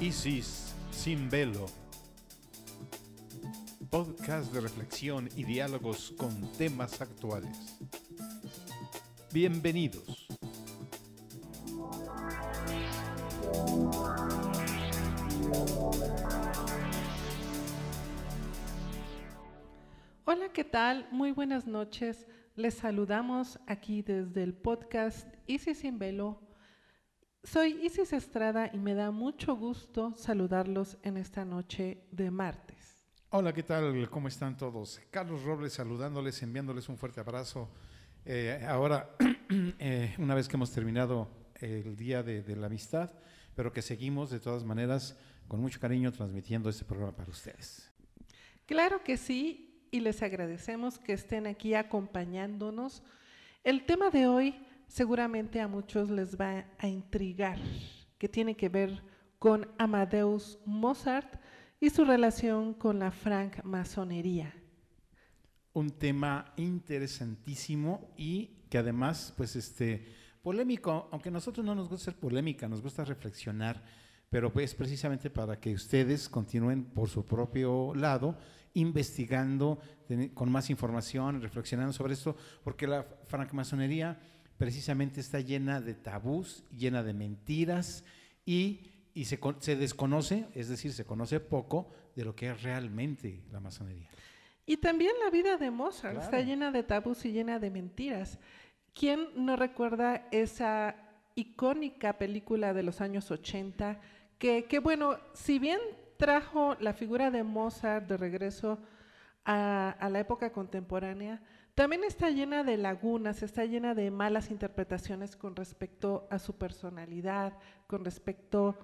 Isis sin velo. Podcast de reflexión y diálogos con temas actuales. Bienvenidos. Hola, ¿qué tal? Muy buenas noches. Les saludamos aquí desde el podcast Isis sin velo. Soy Isis Estrada y me da mucho gusto saludarlos en esta noche de martes. Hola, ¿qué tal? ¿Cómo están todos? Carlos Robles saludándoles, enviándoles un fuerte abrazo. Eh, ahora, eh, una vez que hemos terminado el Día de, de la Amistad, pero que seguimos de todas maneras con mucho cariño transmitiendo este programa para ustedes. Claro que sí, y les agradecemos que estén aquí acompañándonos. El tema de hoy seguramente a muchos les va a intrigar, que tiene que ver con Amadeus Mozart y su relación con la francmasonería. Un tema interesantísimo y que además, pues este, polémico, aunque a nosotros no nos gusta ser polémica, nos gusta reflexionar, pero pues precisamente para que ustedes continúen por su propio lado investigando con más información, reflexionando sobre esto, porque la francmasonería precisamente está llena de tabús, llena de mentiras y, y se, se, desconoce, es decir, se conoce poco de lo que es realmente la masonería. Y también la vida de Mozart claro. está llena de tabús y llena de mentiras. ¿Quién no recuerda esa icónica película de los años 80 que, que bueno, si bien trajo la figura de Mozart de regreso a, a la época contemporánea, también está llena de lagunas, está llena de malas interpretaciones con respecto a su personalidad, con respecto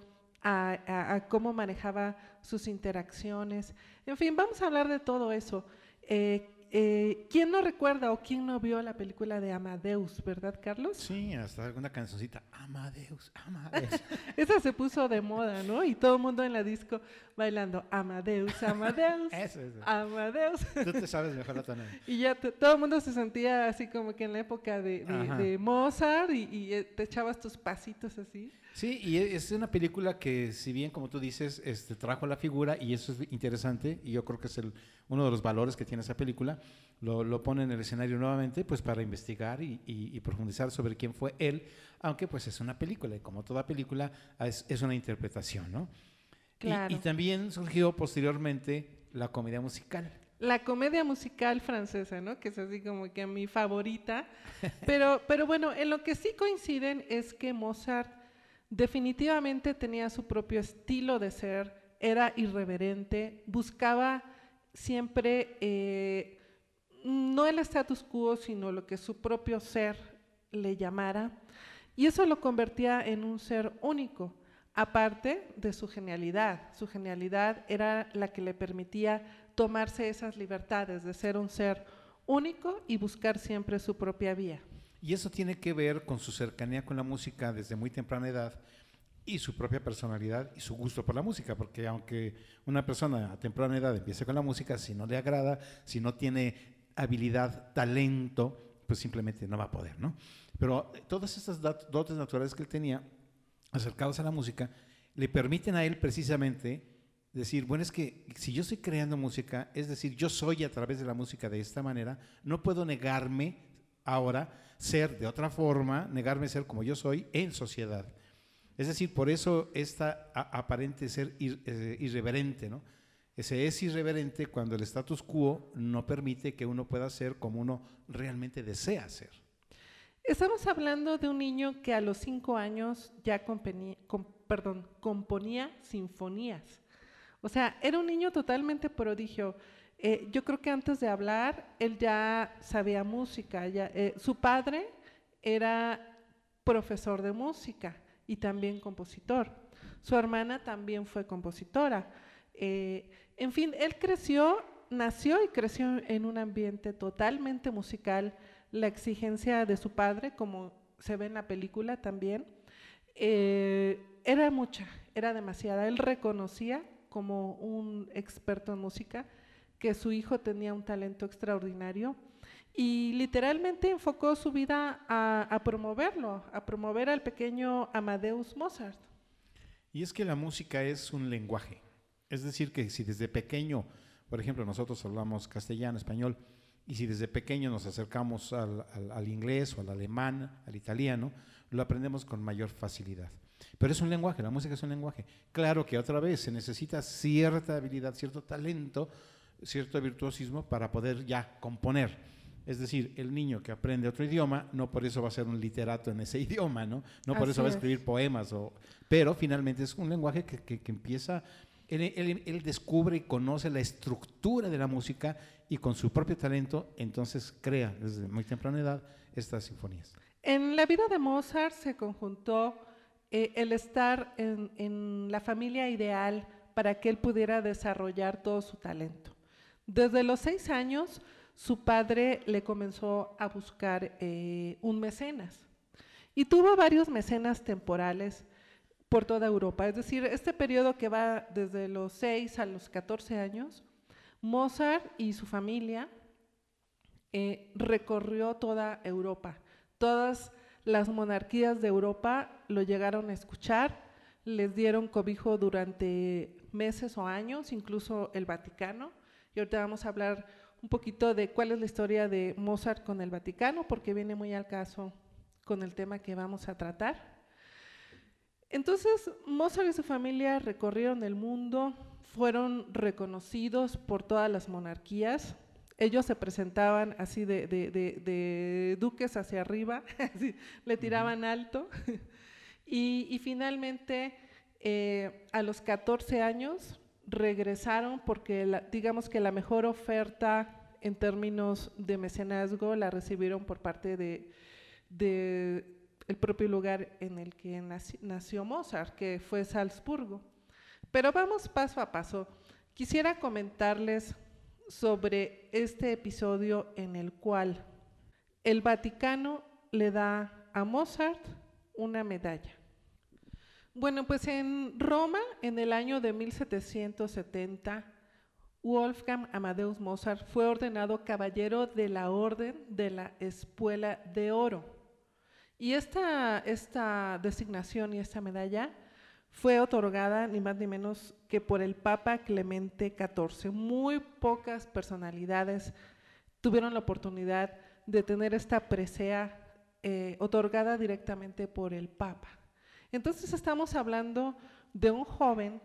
a, cómo manejaba sus interacciones. En fin, vamos a hablar de todo eso. Eh, eh, ¿Quién no recuerda o quién no vio la película de Amadeus, verdad, Carlos? Sí, hasta alguna cancioncita, Amadeus, Amadeus. Esa se puso de moda, ¿no? Y todo el mundo en la disco bailando Amadeus, Amadeus, eso, eso. Amadeus. Tú te sabes mejor la tonada. y ya todo el mundo se sentía así como que en la época de, de, de Mozart y, y, eh, te echabas tus pasitos así. Sí, y es una película que, si bien, como tú dices, este, trajo la figura, y eso es interesante, y yo creo que es el, uno de los valores que tiene esa película, lo, lo pone en el escenario nuevamente, pues para investigar y, y, y, profundizar sobre quién fue él, aunque pues es una película, y como toda película, es, es una interpretación, ¿no? Claro. Y, y también surgió posteriormente la comedia musical. La comedia musical francesa, ¿no? Que es así como que mi favorita. Pero, pero bueno, en lo que sí coinciden es que Mozart definitivamente tenía su propio estilo de ser, era irreverente, buscaba siempre eh, no el status quo, sino lo que su propio ser le llamara, y eso lo convertía en un ser único, aparte de su genialidad. Su genialidad era la que le permitía tomarse esas libertades de ser un ser único y buscar siempre su propia vía. Y eso tiene que ver con su cercanía con la música desde muy temprana edad y su propia personalidad y su gusto por la música, porque aunque una persona a temprana edad empiece con la música, si no le agrada, si no tiene habilidad, talento, pues simplemente no va a poder, ¿no? Pero todas estas dotes naturales que él tenía acercados a la música le permiten a él precisamente decir, bueno, es que si yo estoy creando música, es decir, yo soy a través de la música de esta manera, no puedo negarme ahora ser de otra forma, negarme ser como yo soy en sociedad. Es decir, por eso esta aparente ser eh, irreverente, ¿no? Ese es irreverente cuando el status quo no permite que uno pueda ser como uno realmente desea ser. Estamos hablando de un niño que a los cinco años ya componía, componía sinfonías. O sea, era un niño totalmente prodigio. Eh, yo creo que antes de hablar, él ya sabía música. Eh, su padre era profesor de música y también compositor. Su hermana también fue compositora. Eh, en fin, él creció, nació y creció en un ambiente totalmente musical. La exigencia de su padre, como se ve en la película también, era mucha, era demasiada. Él reconocía como un experto en música que su hijo tenía un talento extraordinario y literalmente enfocó su vida a, promoverlo, a promover al pequeño Amadeus Mozart. Y es que la música es un lenguaje. Es decir, que si desde pequeño, por ejemplo, nosotros hablamos castellano, español, y si desde pequeño nos acercamos al, inglés o al alemán, al italiano, lo aprendemos con mayor facilidad. Pero es un lenguaje, la música es un lenguaje. Claro que otra vez se necesita cierta habilidad, cierto talento, cierto virtuosismo para poder ya componer. Es decir, el niño que aprende otro idioma, no por eso va a ser un literato en ese idioma, ¿no? No por eso va a escribir poemas, o, pero finalmente es un lenguaje que, que, empieza, él, él, descubre y conoce la estructura de la música y con su propio talento, entonces crea desde muy temprana edad estas sinfonías. En la vida de Mozart se conjuntó eh, el estar en, en la familia ideal para que él pudiera desarrollar todo su talento. Desde los seis años, su padre le comenzó a buscar eh, un mecenas y tuvo varios mecenas temporales por toda Europa. Es decir, este periodo que va desde los 6 a los 14 años, Mozart y su familia eh, recorrió toda Europa. Todas las monarquías de Europa lo llegaron a escuchar, les dieron cobijo durante meses o años, incluso el Vaticano. Y ahorita vamos a hablar un poquito de cuál es la historia de Mozart con el Vaticano, porque viene muy al caso con el tema que vamos a tratar. Entonces, Mozart y su familia recorrieron el mundo, fueron reconocidos por todas las monarquías. Ellos se presentaban así de, duques hacia arriba, le tiraban alto. y, finalmente, eh, a los 14 años, regresaron porque digamos que la mejor oferta en términos de mecenazgo la recibieron por parte de, el propio lugar en el que nació, Mozart, que fue Salzburgo. Pero vamos paso a paso. Quisiera comentarles sobre este episodio en el cual el Vaticano le da a Mozart una medalla. Bueno, pues en Roma, en el año de 1770, Wolfgang Amadeus Mozart fue ordenado caballero de la Orden de la Espuela de Oro. Y esta, designación y esta medalla fue otorgada ni más ni menos que por el Papa Clemente XIV. Muy pocas personalidades tuvieron la oportunidad de tener esta presea eh, otorgada directamente por el Papa. Entonces estamos hablando de un joven,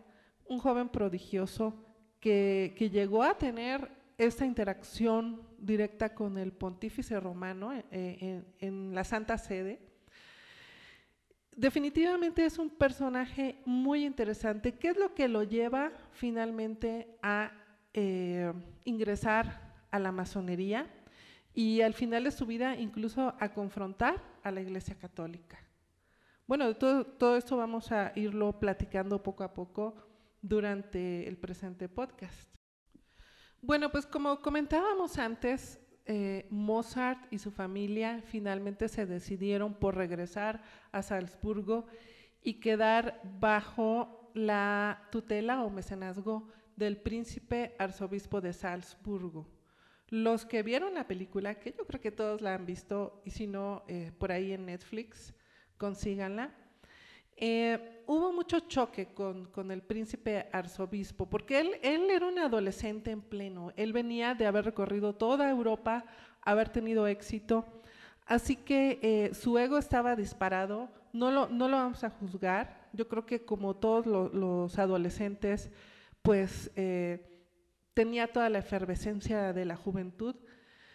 un joven prodigioso que, llegó a tener esta interacción directa con el pontífice romano eh, en, la Santa Sede. Definitivamente es un personaje muy interesante. ¿Qué es lo que lo lleva finalmente a eh, ingresar a la masonería y al final de su vida incluso a confrontar a la Iglesia Católica? Bueno, todo, todo esto vamos a irlo platicando poco a poco durante el presente podcast. Bueno, pues como comentábamos antes, eh, Mozart y su familia finalmente se decidieron por regresar a Salzburgo y quedar bajo la tutela o mecenazgo del príncipe arzobispo de Salzburgo. Los que vieron la película, que yo creo que todos la han visto, y si no, eh, por ahí en Netflix, consíganla. Eh, hubo mucho choque con, el príncipe arzobispo, porque él, él era un adolescente en pleno, él venía de haber recorrido toda Europa, haber tenido éxito, así que eh, su ego estaba disparado, no lo, no lo vamos a juzgar, yo creo que como todos los adolescentes, pues eh, tenía toda la efervescencia de la juventud,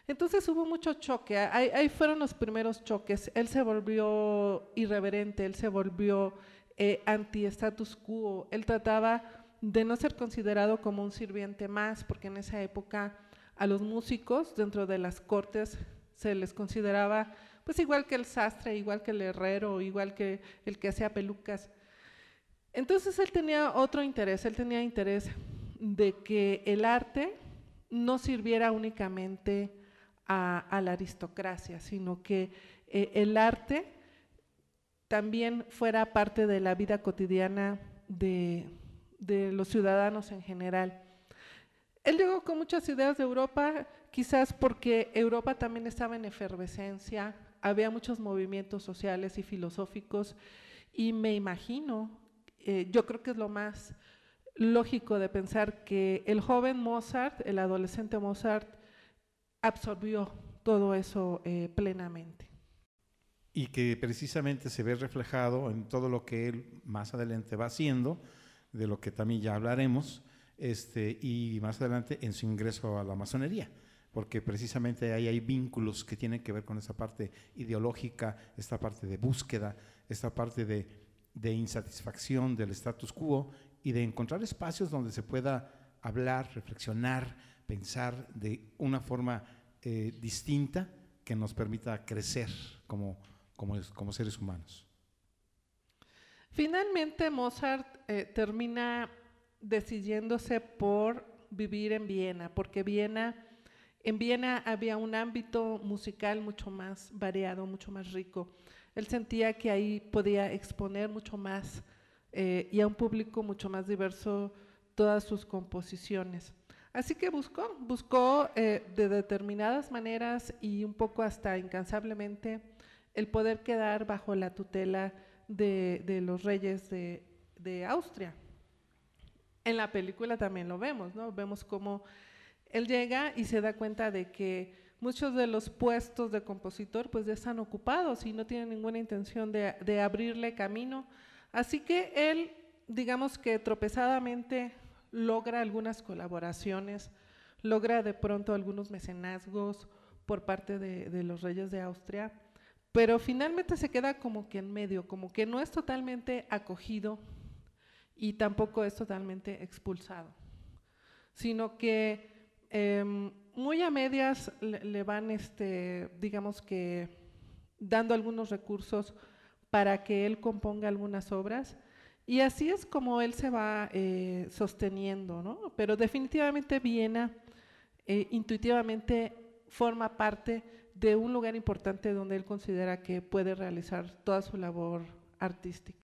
entonces hubo mucho choque, ahí, fueron los primeros choques. Él se volvió irreverente, él se volvió eh, anti-status quo, él trataba de no ser considerado como un sirviente más, porque en esa época a los músicos dentro de las cortes se les consideraba pues igual que el sastre, igual que el herrero, igual que el que hacía pelucas. Entonces él tenía otro interés, él tenía interés de que el arte no sirviera únicamente a, la aristocracia, sino que eh, el arte también fuera parte de la vida cotidiana de, los ciudadanos en general. Él llegó con muchas ideas de Europa, quizás porque Europa también estaba en efervescencia, había muchos movimientos sociales y filosóficos, y me imagino eh, yo creo que es lo más lógico de pensar que el joven Mozart, el adolescente Mozart, absorbió todo eso eh, plenamente. Y que precisamente se ve reflejado en todo lo que él más adelante va haciendo, de lo que también ya hablaremos, este, y más adelante en su ingreso a la masonería, porque precisamente ahí hay vínculos que tienen que ver con esa parte ideológica, esta parte de búsqueda, esta parte de, de insatisfacción del status quo y de encontrar espacios donde se pueda hablar, reflexionar, pensar de una forma eh, distinta que nos permita crecer como, como, como seres humanos. Finalmente Mozart eh, termina decidiéndose por vivir en Viena, porque Viena, en Viena había un ámbito musical mucho más variado, mucho más rico. Él sentía que ahí podía exponer mucho más eh, y a un público mucho más diverso todas sus composiciones. Así que buscó, buscó eh, de determinadas maneras y un poco hasta incansablemente el poder quedar bajo la tutela de, los reyes de, Austria. En la película también lo vemos, ¿no? Vemos cómo él llega y se da cuenta de que muchos de los puestos de compositor pues ya están ocupados y no tienen ninguna intención de abrirle camino Así que él, digamos que tropezadamente logra algunas colaboraciones, logra de pronto algunos mecenazgos por parte de, los reyes de Austria, pero finalmente se queda como que en medio, como que no es totalmente acogido y tampoco es totalmente expulsado, sino que em, muy a medias le, le, van, este, digamos que, dando algunos recursos para que él componga algunas obras. Y así es como él se va eh, sosteniendo, ¿no? Pero definitivamente Viena eh, intuitivamente forma parte de un lugar importante donde él considera que puede realizar toda su labor artística.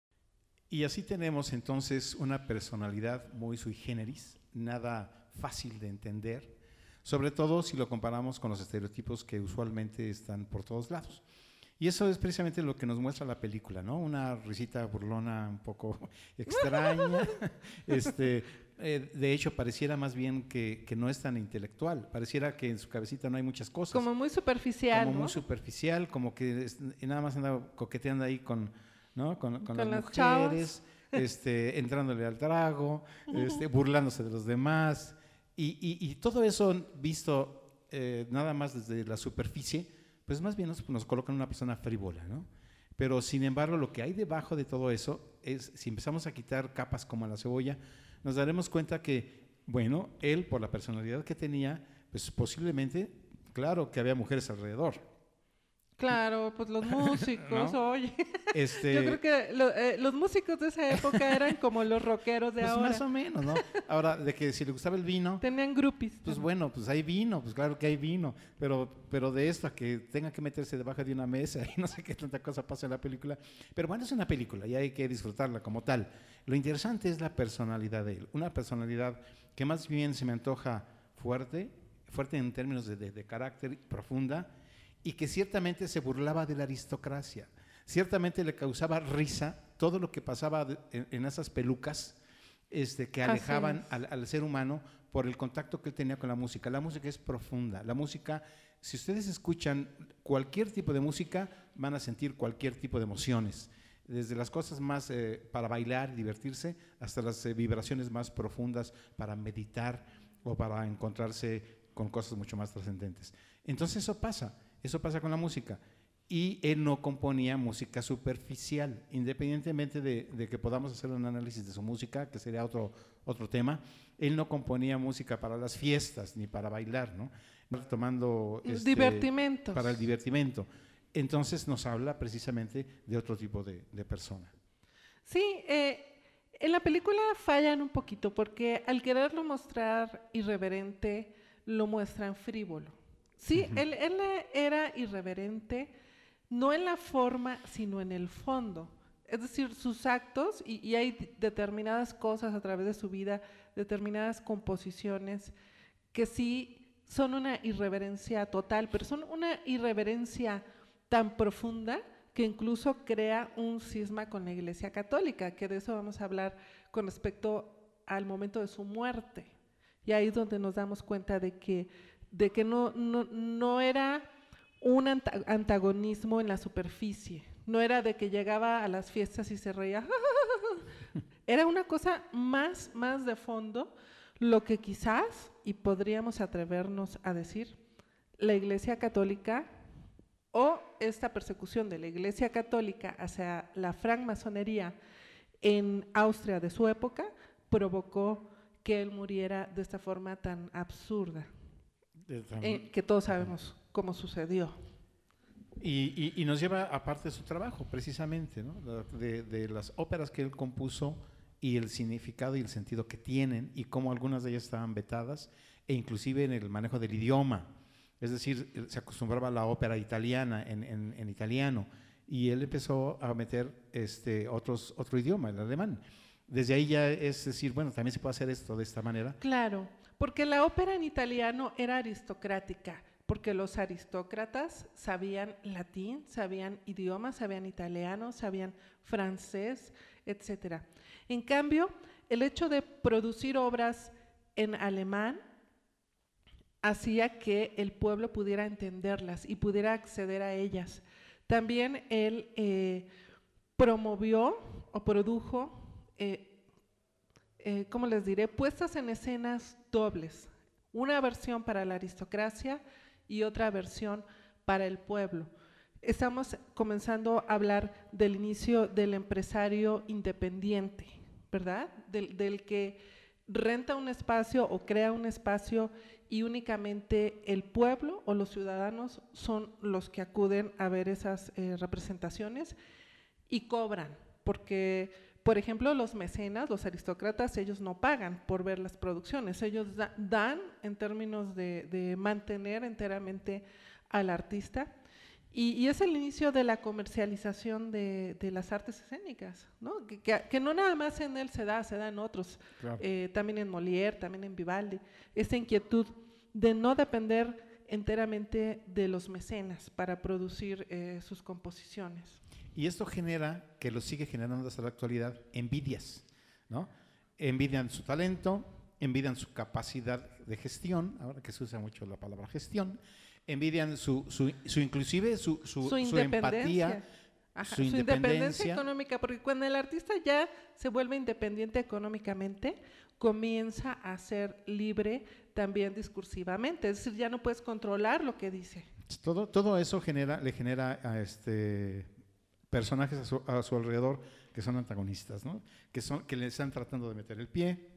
Y así tenemos entonces una personalidad muy sui generis, nada fácil de entender, sobre todo si lo comparamos con los estereotipos que usualmente están por todos lados. Y eso es precisamente lo que nos muestra la película, ¿no? Una risita burlona un poco extraña. este, eh, de hecho, pareciera más bien que, que, no es tan intelectual. Pareciera que en su cabecita no hay muchas cosas. Como muy superficial. Como muy superficial, como que nada más anda coqueteando ahí con, ¿no? con, con, las, mujeres, este, entrándole al trago, este, burlándose de los demás. Y, y, y todo eso visto eh, nada más desde la superficie pues más bien nos, colocan una persona frívola, ¿no? Pero sin embargo, lo que hay debajo de todo eso es, si empezamos a quitar capas como la cebolla, nos daremos cuenta que, bueno, él por la personalidad que tenía, pues posiblemente, claro que había mujeres alrededor, Claro, pues los músicos, oye. Este... Yo creo que eh, los músicos de esa época eran como los rockeros de pues ahora. Más o menos, ¿no? Ahora, de que si le gustaba el vino. Tenían groupies. Pues bueno, pues hay vino, pues claro que hay vino. Pero, pero de esto a que tenga que meterse debajo de una mesa y no sé qué tanta cosa pasa en la película. Pero bueno, es una película y hay que disfrutarla como tal. Lo interesante es la personalidad de él. Una personalidad que más bien se me antoja fuerte, fuerte en términos de, de, de carácter, profunda y que ciertamente se burlaba de la aristocracia. Ciertamente le causaba risa todo lo que pasaba en, esas pelucas este, que alejaban al, ser humano por el contacto que él tenía con la música. La música es profunda. La música, si ustedes escuchan cualquier tipo de música, van a sentir cualquier tipo de emociones. Desde las cosas más eh, para bailar, divertirse, hasta las eh, vibraciones más profundas para meditar o para encontrarse con cosas mucho más trascendentes. Entonces eso pasa. Eso pasa con la música. Y él no componía música superficial, independientemente de, que podamos hacer un análisis de su música, que sería otro, otro tema, él no componía música para las fiestas ni para bailar, ¿no? Tomando este, divertimento. Para el divertimento. Entonces nos habla precisamente de otro tipo de, persona. Sí, eh, en la película fallan un poquito porque al quererlo mostrar irreverente, lo muestran frívolo. Sí, él, era irreverente, no en la forma, sino en el fondo. Es decir, sus actos, y, hay determinadas cosas a través de su vida, determinadas composiciones, que sí son una irreverencia total, pero son una irreverencia tan profunda que incluso crea un cisma con la Iglesia Católica, que de eso vamos a hablar con respecto al momento de su muerte. Y ahí es donde nos damos cuenta de que, de que no, no, no era un antagonismo en la superficie, no era de que llegaba a las fiestas y se reía, era una cosa más, más de fondo, lo que quizás, y podríamos atrevernos a decir, la Iglesia Católica o esta persecución de la Iglesia Católica hacia la francmasonería en Austria de su época provocó que él muriera de esta forma tan absurda, eh, que todos sabemos cómo sucedió. Y, nos lleva aparte de su trabajo, precisamente, de, de, las óperas que él compuso y el significado y el sentido que tienen y cómo algunas de ellas estaban vetadas, e inclusive en el manejo del idioma. Es decir, se acostumbraba a la ópera italiana en, en, italiano y él empezó a meter este, otros, otro idioma, el alemán. Desde ahí ya es decir, bueno, también se puede hacer esto de esta manera. Claro, porque la ópera en italiano era aristocrática, porque los aristócratas sabían latín, sabían idiomas, sabían italiano, sabían francés, etc. En cambio, el hecho de producir obras en alemán hacía que el pueblo pudiera entenderlas y pudiera acceder a ellas. También él eh, promovió o produjo, eh, eh, ¿cómo les diré?, puestas en escenas dobles, una versión para la aristocracia y otra versión para el pueblo. Estamos comenzando a hablar del inicio del empresario independiente, ¿verdad? Del, que renta un espacio o crea un espacio y únicamente el pueblo o los ciudadanos son los que acuden a ver esas eh, representaciones y cobran, porque, por ejemplo, los mecenas, los aristócratas, ellos no pagan por ver las producciones, ellos dan en términos de, mantener enteramente al artista. Y, es el inicio de la comercialización de, las artes escénicas, ¿no? Que, no nada más en él se da, se da en otros, eh, también en Molière, también en Vivaldi, esta inquietud de no depender enteramente de los mecenas para producir eh, sus composiciones. Y esto genera, que lo sigue generando hasta la actualidad, envidias, ¿no? Envidian su talento, envidian su capacidad de gestión, ahora que se usa mucho la palabra gestión, envidian su, su, su inclusive su, su, su empatía, su, independencia. económica, porque cuando el artista ya se vuelve independiente económicamente, comienza a ser libre también discursivamente, es decir, ya no puedes controlar lo que dice. Todo, todo eso genera, le genera a este personajes a su, alrededor que son antagonistas, ¿no? que, son, que le están tratando de meter el pie,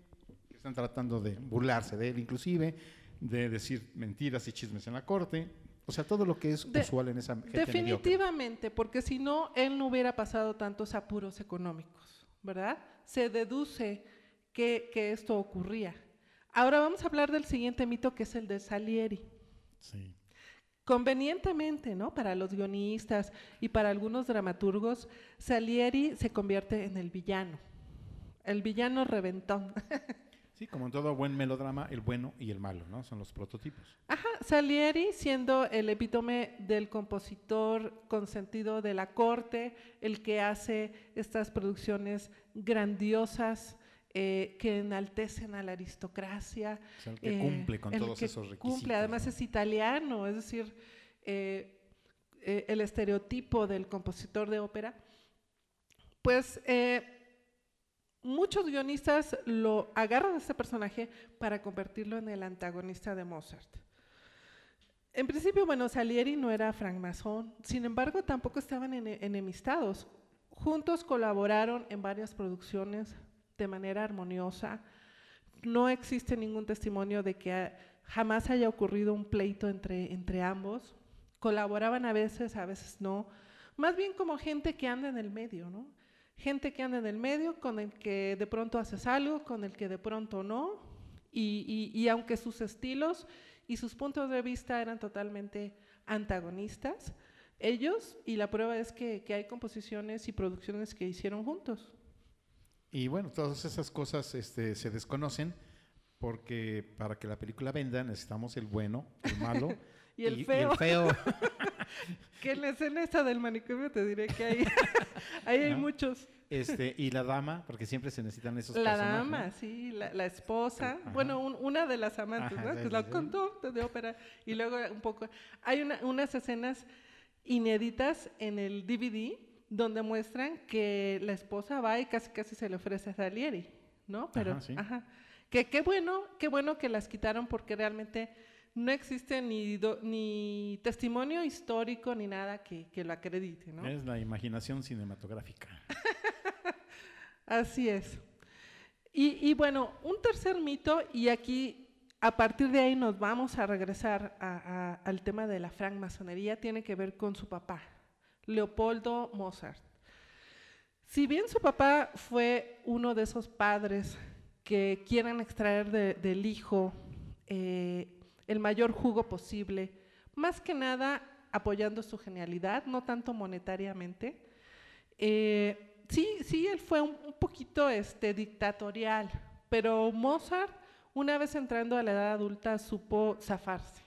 que están tratando de burlarse de él inclusive, de decir mentiras y chismes en la corte, o sea, todo lo que es usual en esa gente Definitivamente, porque si no, él no hubiera pasado tantos apuros económicos, ¿verdad? Se deduce que, que esto ocurría. Ahora vamos a hablar del siguiente mito que es el de Salieri. Sí. Convenientemente, ¿no? Para los guionistas y para algunos dramaturgos, Salieri se convierte en el villano, el villano reventón. Sí, como en todo buen melodrama, el bueno y el malo, ¿no? Son los prototipos. Ajá, Salieri siendo el epítome del compositor con sentido de la corte, el que hace estas producciones grandiosas, eh, que enaltecen a la aristocracia. el que cumple con todos esos requisitos. Cumple, además es italiano, es decir, eh, eh, el estereotipo del compositor de ópera. Pues muchos guionistas lo agarran a este personaje para convertirlo en el antagonista de Mozart. En principio, bueno, Salieri no era francmasón, sin embargo, tampoco estaban enemistados. Juntos colaboraron en varias producciones, de manera armoniosa. No existe ningún testimonio de que jamás haya ocurrido un pleito entre, entre ambos. Colaboraban a veces, a veces no. Más bien como gente que anda en el medio, ¿no? Gente que anda en el medio, con el que de pronto haces algo, con el que de pronto no. Y, y, aunque sus estilos y sus puntos de vista eran totalmente antagonistas, ellos, y la prueba es que, que hay composiciones y producciones que hicieron juntos. Y bueno, todas esas cosas este, se desconocen porque para que la película venda necesitamos el bueno, el malo y el feo. que en la escena esta del manicomio te diré que hay, ahí hay ¿No? muchos. Este, y la dama, porque siempre se necesitan esos La personajes. dama, sí, la, la esposa, Ajá. bueno, un- una de las amantes, Ajá, ¿no? Que es la conducta de ópera. Y luego un poco, hay una- unas escenas inéditas en el DVD donde muestran que la esposa va y casi casi se le ofrece a Salieri, ¿no? Pero, Ajá, sí. ajá. Que qué bueno, qué bueno que las quitaron porque realmente no existe ni, do- ni testimonio histórico ni nada que, que lo acredite, ¿no? Es la imaginación cinematográfica. Así es. Y, y bueno, un tercer mito, y aquí a partir de ahí nos vamos a regresar a- a- al tema de la francmasonería, tiene que ver con su papá, Leopoldo Mozart. Si bien su papá fue uno de esos padres que quieren extraer de- del hijo eh, el mayor jugo posible, más que nada apoyando su genialidad, no tanto monetariamente, eh, sí, sí, él fue un, un poquito este, dictatorial, pero Mozart, una vez entrando a la edad adulta, supo zafarse.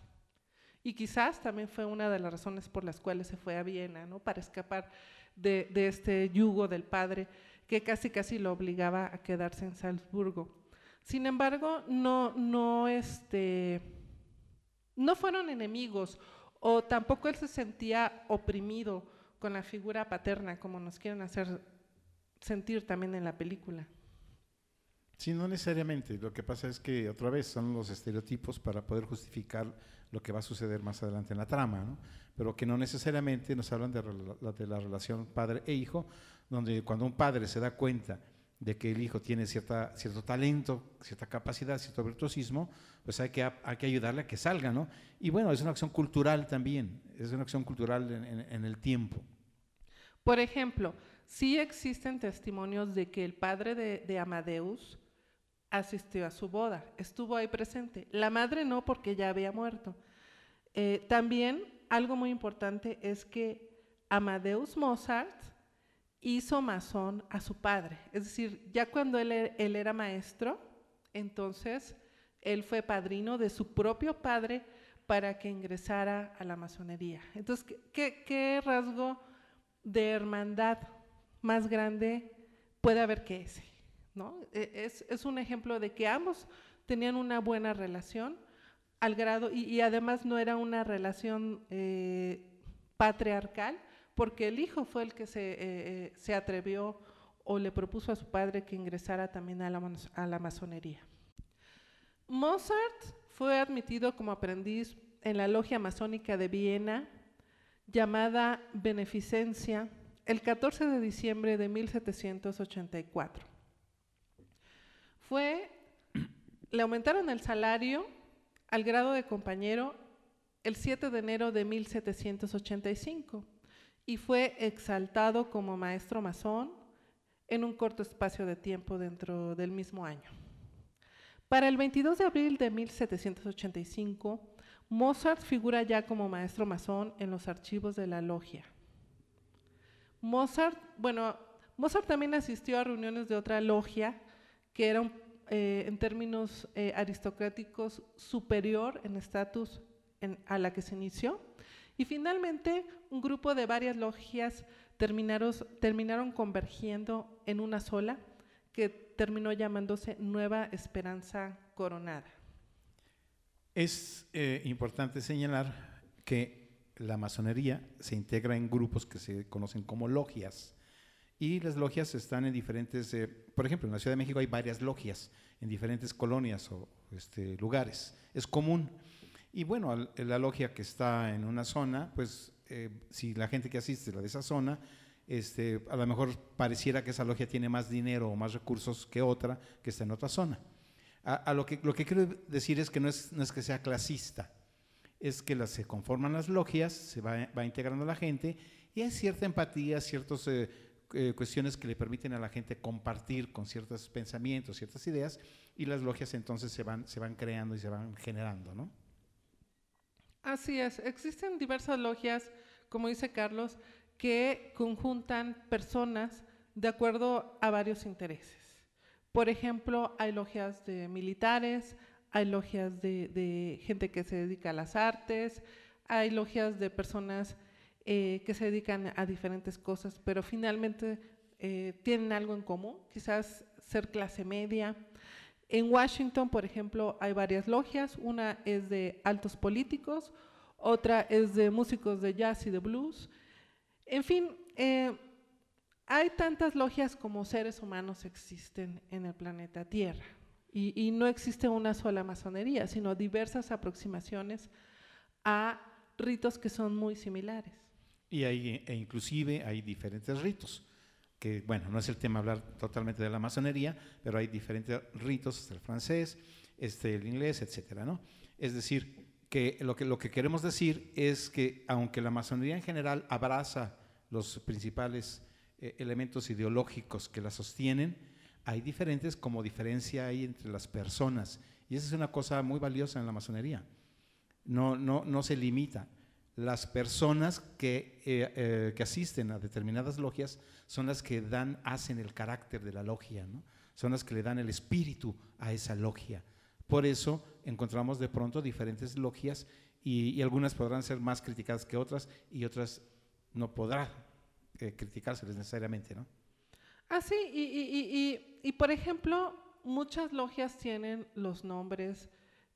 Y quizás también fue una de las razones por las cuales se fue a Viena, ¿no? Para escapar de, de este yugo del padre que casi casi lo obligaba a quedarse en Salzburgo. Sin embargo, no, no, este, no fueron enemigos o tampoco él se sentía oprimido con la figura paterna, como nos quieren hacer sentir también en la película. Sí, no necesariamente. Lo que pasa es que otra vez son los estereotipos para poder justificar lo que va a suceder más adelante en la trama, ¿no? Pero que no necesariamente nos hablan de, la relación padre e hijo, donde cuando un padre se da cuenta de que el hijo tiene cierta, cierto talento, cierta capacidad, cierto virtuosismo, pues hay que, hay que ayudarle a que salga, ¿no? Y bueno, es una acción cultural también, es una acción cultural en- el tiempo. Por ejemplo, sí existen testimonios de que el padre de Amadeus asistió a su boda, estuvo ahí presente. La madre no, porque ya había muerto. Eh, también algo muy importante es que Amadeus Mozart hizo masón a su padre. Es decir, ya cuando él, e- él era maestro, entonces él fue padrino de su propio padre para que ingresara a la masonería. Entonces, ¿qué- ¿qué, qué rasgo de hermandad más grande puede haber que ese? ¿No? E- Es, un ejemplo de que ambos tenían una buena relación al grado, y, además no era una relación eh, patriarcal, porque el hijo fue el que se, eh, eh, se atrevió o le propuso a su padre que ingresara también a la, a la masonería. Mozart fue admitido como aprendiz en la logia masónica de Viena, llamada Beneficencia, el 14 de diciembre de 1784. Fue, le aumentaron el salario al grado de compañero el 7 de enero de 1785 y fue exaltado como maestro masón en un corto espacio de tiempo dentro del mismo año. Para el 22 de abril de 1785, Mozart figura ya como maestro masón en los archivos de la logia. Mozart, bueno, Mozart también asistió a reuniones de otra logia que era eh, en términos eh, aristocráticos superior en estatus a la que se inició. Y finalmente, un grupo de varias logias terminaron, terminaron convergiendo en una sola que terminó llamándose Nueva Esperanza Coronada. Es eh, importante señalar que la masonería se integra en grupos que se conocen como logias. Y las logias están en diferentes, eh, por ejemplo, en la Ciudad de México hay varias logias en diferentes colonias o este, lugares. Es común. Y bueno, al- la logia que está en una zona, pues eh, si la gente que asiste la de esa zona, este, a lo mejor pareciera que esa logia tiene más dinero o más recursos que otra que está en otra zona. A, a lo, que, lo que quiero decir es que no es, no es que sea clasista, es que las, se conforman las logias, se va, va integrando la gente y hay cierta empatía, ciertas eh, eh, cuestiones que le permiten a la gente compartir con ciertos pensamientos, ciertas ideas y las logias entonces se van, se van creando y se van generando, ¿no? Así es, existen diversas logias, como dice Carlos, que conjuntan personas de acuerdo a varios intereses. Por ejemplo, hay logias de militares, hay logias de, de gente que se dedica a las artes, hay logias de personas eh, que se dedican a diferentes cosas, pero finalmente eh, tienen algo en común, quizás ser clase media. En Washington, por ejemplo, hay varias logias, una es de altos políticos, otra es de músicos de jazz y de blues. En fin, eh, hay tantas logias como seres humanos existen en el planeta Tierra. Y, y, no existe una sola masonería, sino diversas aproximaciones a ritos que son muy similares. Y hay, e inclusive hay diferentes ritos, que bueno, no es el tema hablar totalmente de la masonería, pero hay diferentes ritos, el francés, este, el inglés, etcétera, ¿no? Es decir, que lo, que lo que queremos decir es que aunque la masonería en general abraza los principales eh, elementos ideológicos que la sostienen, hay diferentes como diferencia hay entre las personas. Y esa es una cosa muy valiosa en la masonería. No, no, no se limita. Las personas que, eh, eh, que asisten a determinadas logias son las que dan, hacen el carácter de la logia, ¿no? son las que le dan el espíritu a esa logia. Por eso encontramos de pronto diferentes logias y, algunas podrán ser más criticadas que otras y otras no podrán eh, necesariamente, ¿no? Ah, sí, y, y, y, por ejemplo, muchas logias tienen los nombres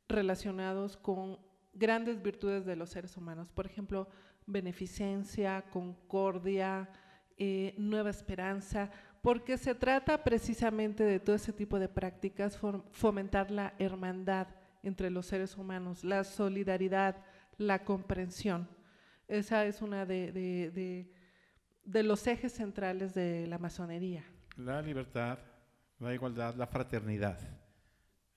relacionados con grandes virtudes de los seres humanos. Por ejemplo, beneficencia, concordia, eh, nueva esperanza, porque se trata precisamente de todo ese tipo de prácticas, fomentar la hermandad entre los seres humanos, la solidaridad, la comprensión. Esa es una de, de, de de los ejes centrales de la masonería. La libertad, la igualdad, la fraternidad.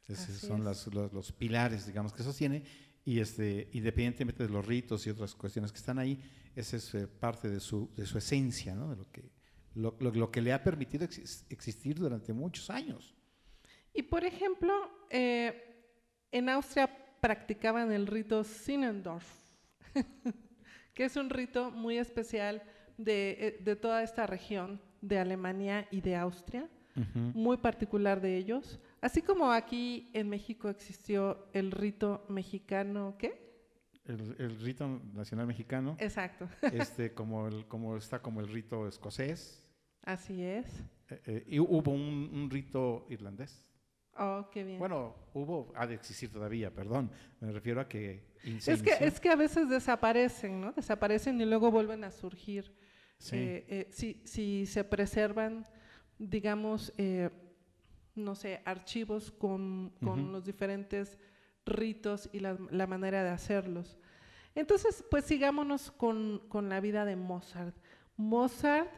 Esos son los, los, pilares, digamos, que sostiene. Y este, independientemente de los ritos y otras cuestiones que están ahí, esa es eh, parte de su, de su esencia, ¿no? de lo que, lo, lo, lo, que le ha permitido ex existir durante muchos años. Y por ejemplo, eh, en Austria practicaban el rito Sinnendorf, que es un rito muy especial de, eh, de, toda esta región de Alemania y de Austria, uh -huh. muy particular de ellos. Así como aquí en México existió el rito mexicano, ¿qué? El, el rito nacional mexicano. Exacto. este, como, el, como está como el rito escocés. Así es. Eh, eh, y hubo un, un rito irlandés. Oh, qué bien. Bueno, hubo, ha de existir todavía, perdón. Me refiero a que. Es que, es que a veces desaparecen, ¿no? Desaparecen y luego vuelven a surgir. Sí. Eh, eh, si, si, se preservan, digamos, eh, no sé, archivos con, con uh -huh. los diferentes ritos y la, la, manera de hacerlos. Entonces, pues sigámonos con, con la vida de Mozart. Mozart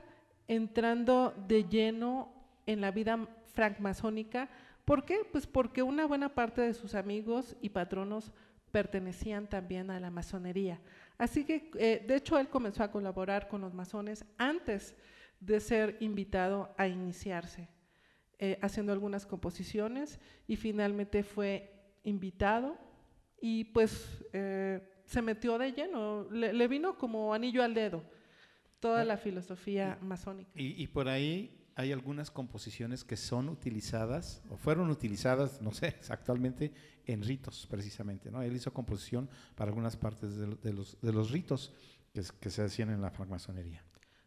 entrando de lleno en la vida francmasónica ¿Por qué? Pues porque una buena parte de sus amigos y patronos pertenecían también a la masonería. Así que, eh, de hecho, él comenzó a colaborar con los masones antes de ser invitado a iniciarse, eh, haciendo algunas composiciones y finalmente fue invitado y pues eh, se metió de lleno, le, le, vino como anillo al dedo toda la filosofía masónica. Y, y por ahí hay algunas composiciones que son utilizadas o fueron utilizadas, no sé, actualmente en ritos precisamente. ¿no? Él hizo composición para algunas partes de, de, los, de los, ritos que, que, se hacían en la francmasonería.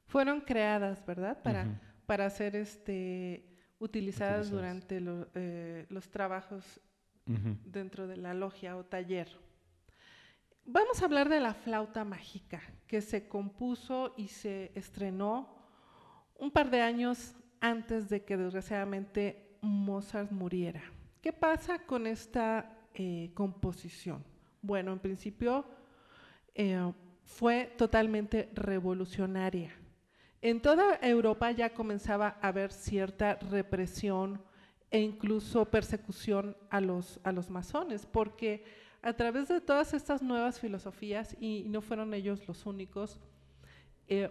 Fueron creadas, ¿verdad? Para, uh -huh. para ser este, utilizadas, utilizadas. durante lo, eh, los trabajos uh -huh. dentro de la logia o taller. Vamos a hablar de la flauta mágica, que se compuso y se estrenó un par de años antes de que desgraciadamente Mozart muriera. ¿Qué pasa con esta eh, composición? Bueno, en principio eh, fue totalmente revolucionaria. En toda Europa ya comenzaba a haber cierta represión e incluso persecución a los, a los masones, porque a través de todas estas nuevas filosofías, y no fueron ellos los únicos, eh,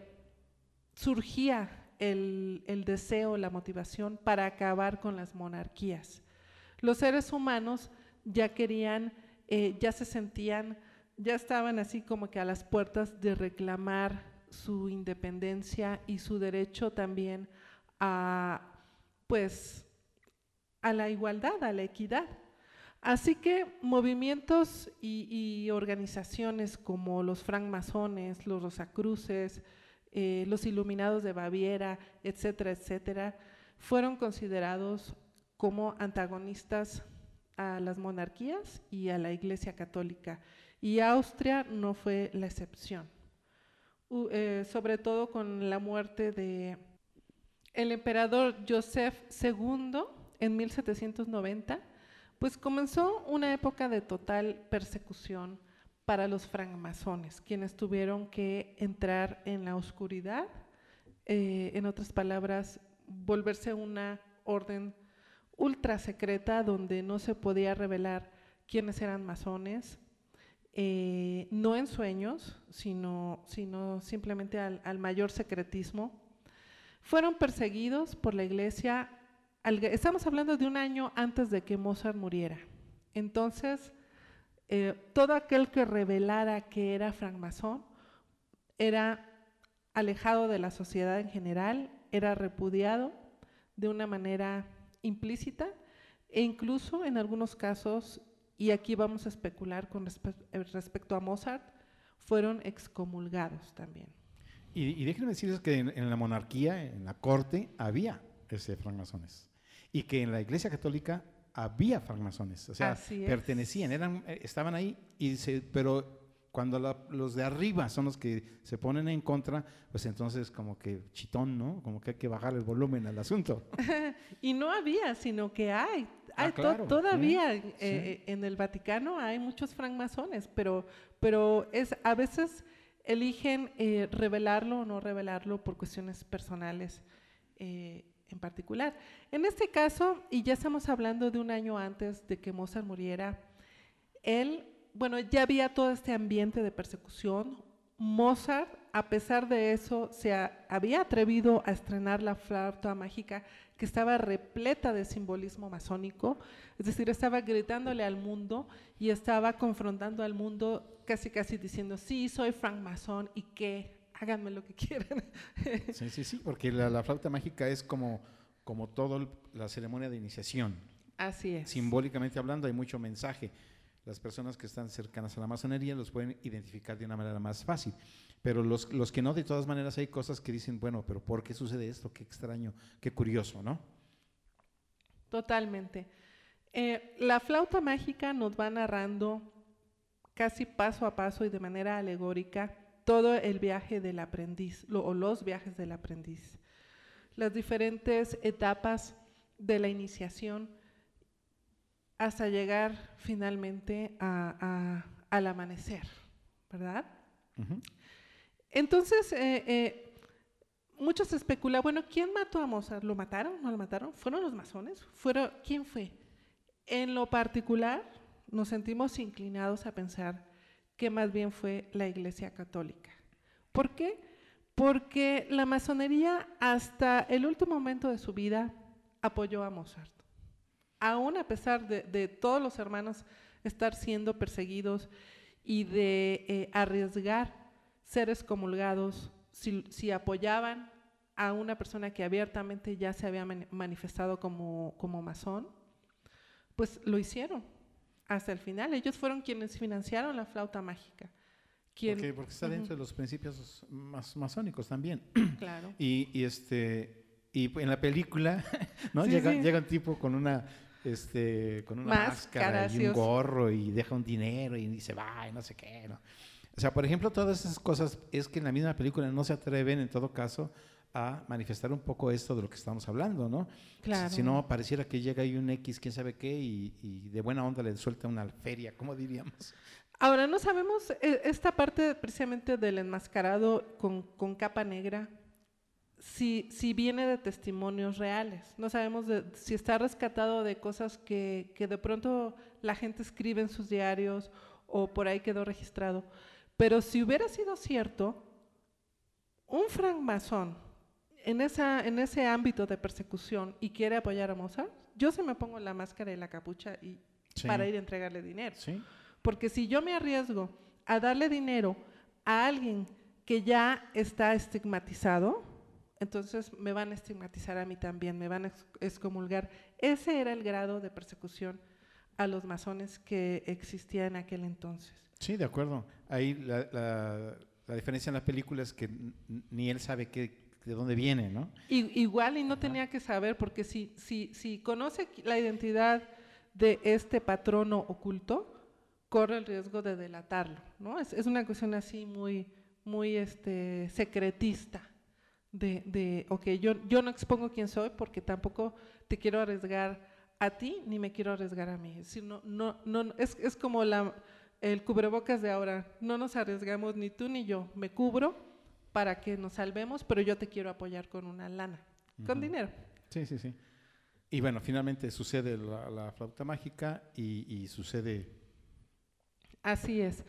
surgía el, el, deseo, la motivación para acabar con las monarquías. Los seres humanos ya querían, eh, ya se sentían, ya estaban así como que a las puertas de reclamar su independencia y su derecho también a, pues, a la igualdad, a la equidad. Así que movimientos y, organizaciones como los francmasones, los rosacruces, eh, los iluminados de Baviera, etcétera, etcétera, fueron considerados como antagonistas a las monarquías y a la Iglesia Católica. Y Austria no fue la excepción. Eh, sobre todo con la muerte de el emperador Joseph II en 1790, pues comenzó una época de total persecución para los francmasones, quienes tuvieron que entrar en la oscuridad, eh, en otras palabras, volverse una orden ultra secreta donde no se podía revelar quiénes eran masones, eh, no en sueños, sino, sino simplemente al, mayor secretismo. Fueron perseguidos por la iglesia, estamos hablando de un año antes de que Mozart muriera. Entonces, eh, todo aquel que revelara que era francmasón era alejado de la sociedad en general, era repudiado de una manera implícita e incluso en algunos casos, y aquí vamos a especular con eh, respecto a Mozart, fueron excomulgados también. Y, déjenme decirles que en, la monarquía, en la corte, había ese francmasones. Y que en la iglesia católica había francmasones. O sea, pertenecían, eran, eh, estaban ahí, y se, pero cuando los de arriba son los que se ponen en contra, pues entonces como que chitón, ¿no? Como que hay que bajar el volumen al asunto. y no había, sino que hay. Ah, todavía eh, en el Vaticano hay muchos francmasones, pero, pero es, a veces eligen eh, revelarlo o no revelarlo por cuestiones personales eh, en particular. En este caso, y ya estamos hablando de un año antes de que Mozart muriera, él bueno, ya había todo este ambiente de persecución. Mozart, a pesar de eso, se había atrevido a estrenar la flauta mágica que estaba repleta de simbolismo masónico, es decir, estaba gritándole al mundo y estaba confrontando al mundo casi casi diciendo, sí, soy francmasón y que háganme lo que quieran. Sí, sí, sí, porque la, flauta mágica es como, como toda la ceremonia de iniciación. Así es. Simbólicamente hablando hay mucho mensaje las personas que están cercanas a la masonería los pueden identificar de una manera más fácil. Pero los, los, que no, de todas maneras, hay cosas que dicen, bueno, pero ¿por qué sucede esto? Qué extraño, qué curioso, ¿no? Totalmente. Eh, la flauta mágica nos va narrando casi paso a paso y de manera alegórica todo el viaje del aprendiz o los viajes del aprendiz, las diferentes etapas de la iniciación hasta llegar finalmente al amanecer, ¿verdad? Entonces, eh, eh, muchos especulan, bueno, ¿quién mató a Mozart? ¿Lo mataron? ¿No lo mataron? ¿Fueron los masones? ¿Fueron, ¿Quién fue? En lo particular, nos sentimos inclinados a pensar que más bien fue la Iglesia Católica. ¿Por qué? Porque la masonería hasta el último momento de su vida apoyó a Mozart aún a pesar de, todos los hermanos estar siendo perseguidos y de eh, arriesgar ser excomulgados, si, apoyaban a una persona que abiertamente ya se había manifestado como, como masón, pues lo hicieron hasta el final. Ellos fueron quienes financiaron la flauta mágica. porque, está dentro de los principios masónicos también. Claro. Y, este y en la película, ¿no? llega, llega, un tipo con una este, con una máscara, y un gorro y deja un dinero y se va y no sé qué. ¿no? O sea, por ejemplo, todas esas cosas es que en la misma película no se atreven, en todo caso, a manifestar un poco esto de lo que estamos hablando, ¿no? Claro. Si, no, pareciera que llega ahí un X, quién sabe qué, y, y de buena onda le suelta una feria, ¿cómo diríamos? Ahora, no sabemos eh, esta parte precisamente del enmascarado con, con capa negra, si, si viene de testimonios reales. No sabemos si está rescatado de cosas que, que de pronto la gente escribe en sus diarios o por ahí quedó registrado. Pero si hubiera sido cierto, un francmasón en, esa, en ese ámbito de persecución y quiere apoyar a Mozart, yo se me pongo la máscara y la capucha y, para ir a entregarle dinero. Porque si yo me arriesgo a darle dinero a alguien que ya está estigmatizado, entonces me van a estigmatizar a mí también, me van a excomulgar. Ese era el grado de persecución a los masones que existía en aquel entonces. Sí, de acuerdo. Ahí la, la, la diferencia en la película es que ni él sabe qué, de dónde viene, ¿no? Y, igual y no tenía que saber, porque si, si, si conoce la identidad de este patrono oculto, corre el riesgo de delatarlo, ¿no? Es, es una cuestión así muy, muy este, secretista de, de, ok, yo, yo no expongo quién soy porque tampoco te quiero arriesgar a ti ni me quiero arriesgar a mí. Es, no, no, no, es, es como la, el cubrebocas de ahora, no nos arriesgamos ni tú ni yo, me cubro para que nos salvemos, pero yo te quiero apoyar con una lana, con dinero. Sí, sí, sí. Y bueno, finalmente sucede la, la flauta mágica y, y, sucede... Así es.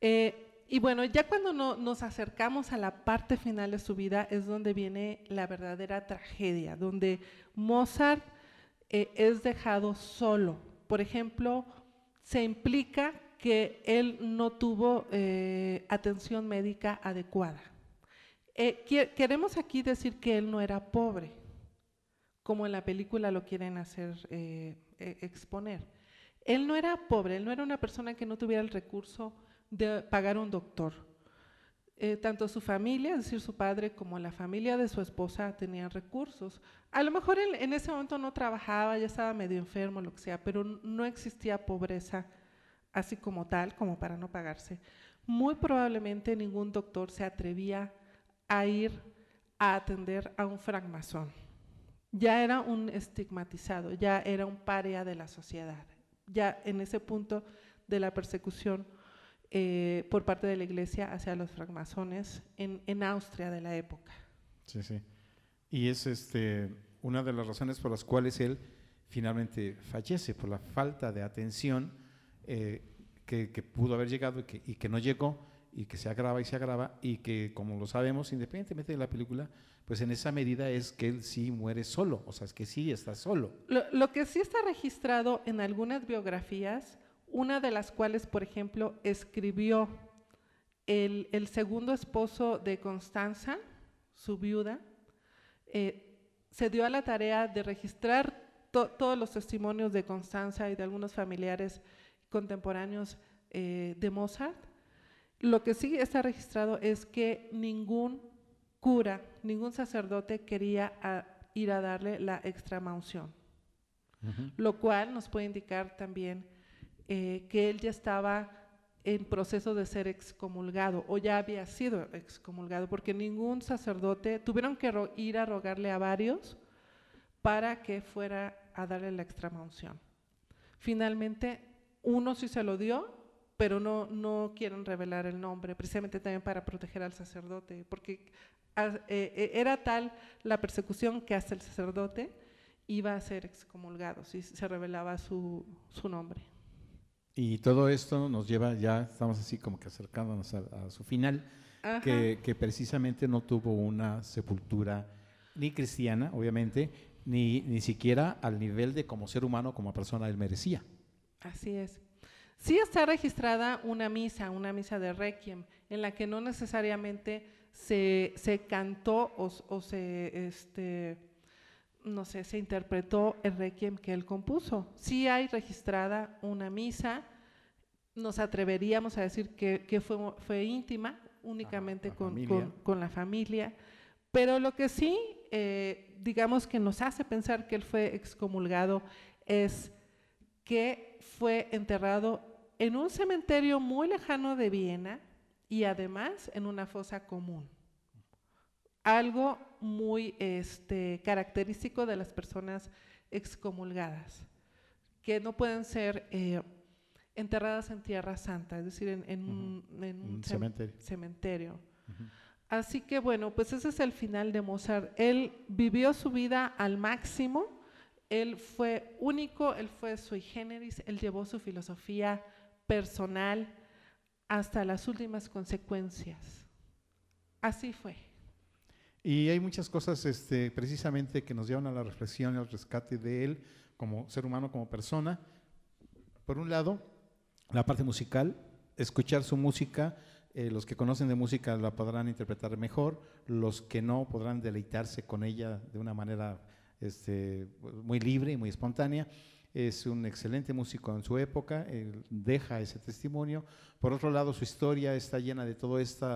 Eh, y bueno, ya cuando no, nos acercamos a la parte final de su vida es donde viene la verdadera tragedia, donde Mozart eh, es dejado solo. Por ejemplo, se implica que él no tuvo eh, atención médica adecuada. Eh, queremos aquí decir que él no era pobre, como en la película lo quieren hacer e, exponer. Él no era pobre, él no era una persona que no tuviera el recurso de pagar un doctor. tanto su familia, es decir, su padre, como la familia de su esposa tenían recursos. A lo mejor él en ese momento no trabajaba, ya estaba medio enfermo, lo que sea, pero no existía pobreza así como tal, como para no pagarse, muy probablemente ningún doctor se atrevía a ir a atender a un francmasón. Ya era un estigmatizado, ya era un paria de la sociedad, ya en ese punto de la persecución eh, por parte de la iglesia hacia los francmasones en, en, Austria de la época. Sí, sí. Y es este, una de las razones por las cuales él finalmente fallece, por la falta de atención eh, que, pudo haber llegado y que, y que, no llegó y que se agrava y se agrava y que como lo sabemos independientemente de la película, pues en esa medida es que él sí muere solo, o sea, es que sí está solo. Lo, lo que sí está registrado en algunas biografías, una de las cuales, por ejemplo, escribió el, el segundo esposo de Constanza, su viuda, eh, se dio a la tarea de registrar todos los testimonios de Constanza y de algunos familiares contemporáneos eh, de Mozart. Lo que sí está registrado es que ningún cura, ningún sacerdote quería ir a darle la extrema unción, lo cual nos puede indicar también eh, que él ya estaba en proceso de ser excomulgado o ya había sido excomulgado, porque ningún sacerdote, tuvieron que ir a rogarle a varios para que fuera a darle la extrema unción. Finalmente, uno sí se lo dio, pero no, no quieren revelar el nombre, precisamente también para proteger al sacerdote, porque eh, eh, era tal la persecución que hasta el sacerdote iba a ser excomulgado si se revelaba su, su nombre. Y todo esto nos lleva, ya estamos así como que acercándonos a, su final, que, que, precisamente no tuvo una sepultura ni cristiana, obviamente, ni, ni siquiera al nivel de como ser humano, como persona él merecía. Así es. Sí está registrada una misa, una misa de requiem, en la que no necesariamente se, cantó o, se, este, no sé, se interpretó el requiem que él compuso. Sí hay registrada una misa, nos atreveríamos a decir que, fue, fue, íntima, únicamente con, la familia, pero lo que sí, eh, digamos que nos hace pensar que él fue excomulgado es que fue enterrado en un cementerio muy lejano de Viena y además en una fosa común. Algo muy este, característico de las personas excomulgadas, que no pueden ser eh, enterradas en tierra santa, es decir, en, un, cementerio. Así que bueno, pues ese es el final de Mozart. Él vivió su vida al máximo él fue único, él fue sui generis, él llevó su filosofía personal hasta las últimas consecuencias. Así fue. Y hay muchas cosas este, precisamente que nos llevan a la reflexión y al rescate de él como ser humano, como persona. Por un lado, la parte musical, escuchar su música, eh, los que conocen de música la podrán interpretar mejor, los que no podrán deleitarse con ella de una manera este, muy libre y muy espontánea. es un excelente músico en su época, deja ese testimonio. Por otro lado, su historia está llena de todo este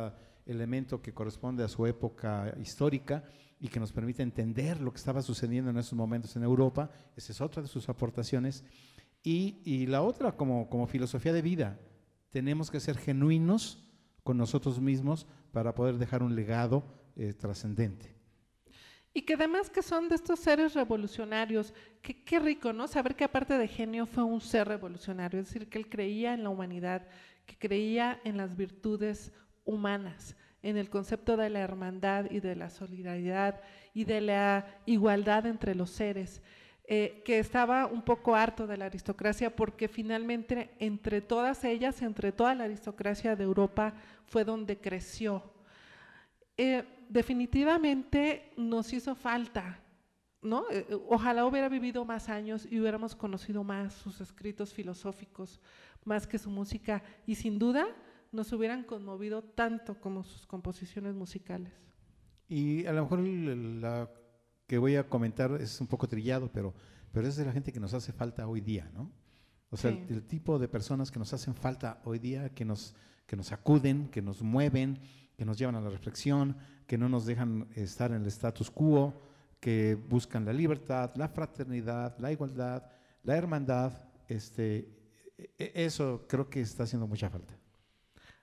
elemento que corresponde a su época histórica y que nos permite entender lo que estaba sucediendo en esos momentos en Europa. Esa es otra de sus aportaciones. Y, la otra, como, como filosofía de vida, tenemos que ser genuinos con nosotros mismos para poder dejar un legado eh, trascendente. Y que además que son de estos seres revolucionarios, qué rico, ¿no? Saber que aparte de genio fue un ser revolucionario, es decir, que él creía en la humanidad, que creía en las virtudes humanas, en el concepto de la hermandad y de la solidaridad y de la igualdad entre los seres, eh, que estaba un poco harto de la aristocracia porque finalmente entre todas ellas, entre toda la aristocracia de Europa, fue donde creció. Eh, definitivamente nos hizo falta, ¿no? Eh, eh, ojalá hubiera vivido más años y hubiéramos conocido más sus escritos filosóficos, más que su música, y sin duda nos hubieran conmovido tanto como sus composiciones musicales. Y a lo mejor la que voy a comentar es un poco trillado, pero, pero es de la gente que nos hace falta hoy día, ¿no? O sea, el, tipo de personas que nos hacen falta hoy día, que nos, que nos acuden, que nos mueven, que nos llevan a la reflexión, que no nos dejan estar en el status quo, que buscan la libertad, la fraternidad, la igualdad, la hermandad. Este, e, e, eso creo que está haciendo mucha falta.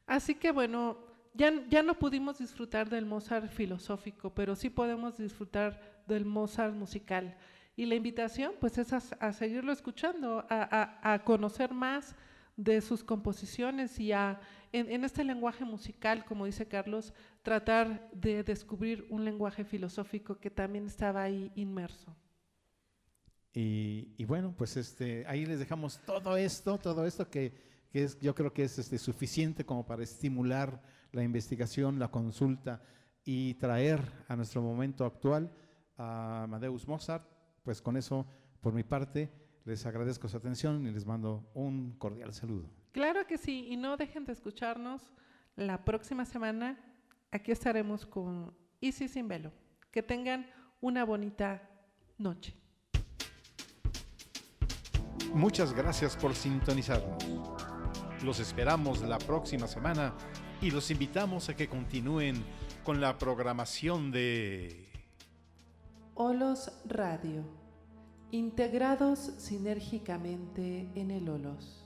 Así que bueno, ya, ya no pudimos disfrutar del Mozart filosófico, pero sí podemos disfrutar del Mozart musical. Y la invitación pues es a, seguirlo escuchando, a, a conocer más de sus composiciones y a, en, este lenguaje musical, como dice Carlos, tratar de descubrir un lenguaje filosófico que también estaba ahí inmerso. Y, bueno, pues este, ahí les dejamos todo esto, todo esto que, que es, yo creo que es este, suficiente como para estimular la investigación, la consulta y traer a nuestro momento actual a Amadeus Mozart. Pues con eso, por mi parte, les agradezco su atención y les mando un cordial saludo. Claro que sí, y no dejen de escucharnos la próxima semana. Aquí estaremos con Easy Sin Velo. Que tengan una bonita noche. Muchas gracias por sintonizarnos. Los esperamos la próxima semana y los invitamos a que continúen con la programación de Olos Radio integrados sinérgicamente en el Olos.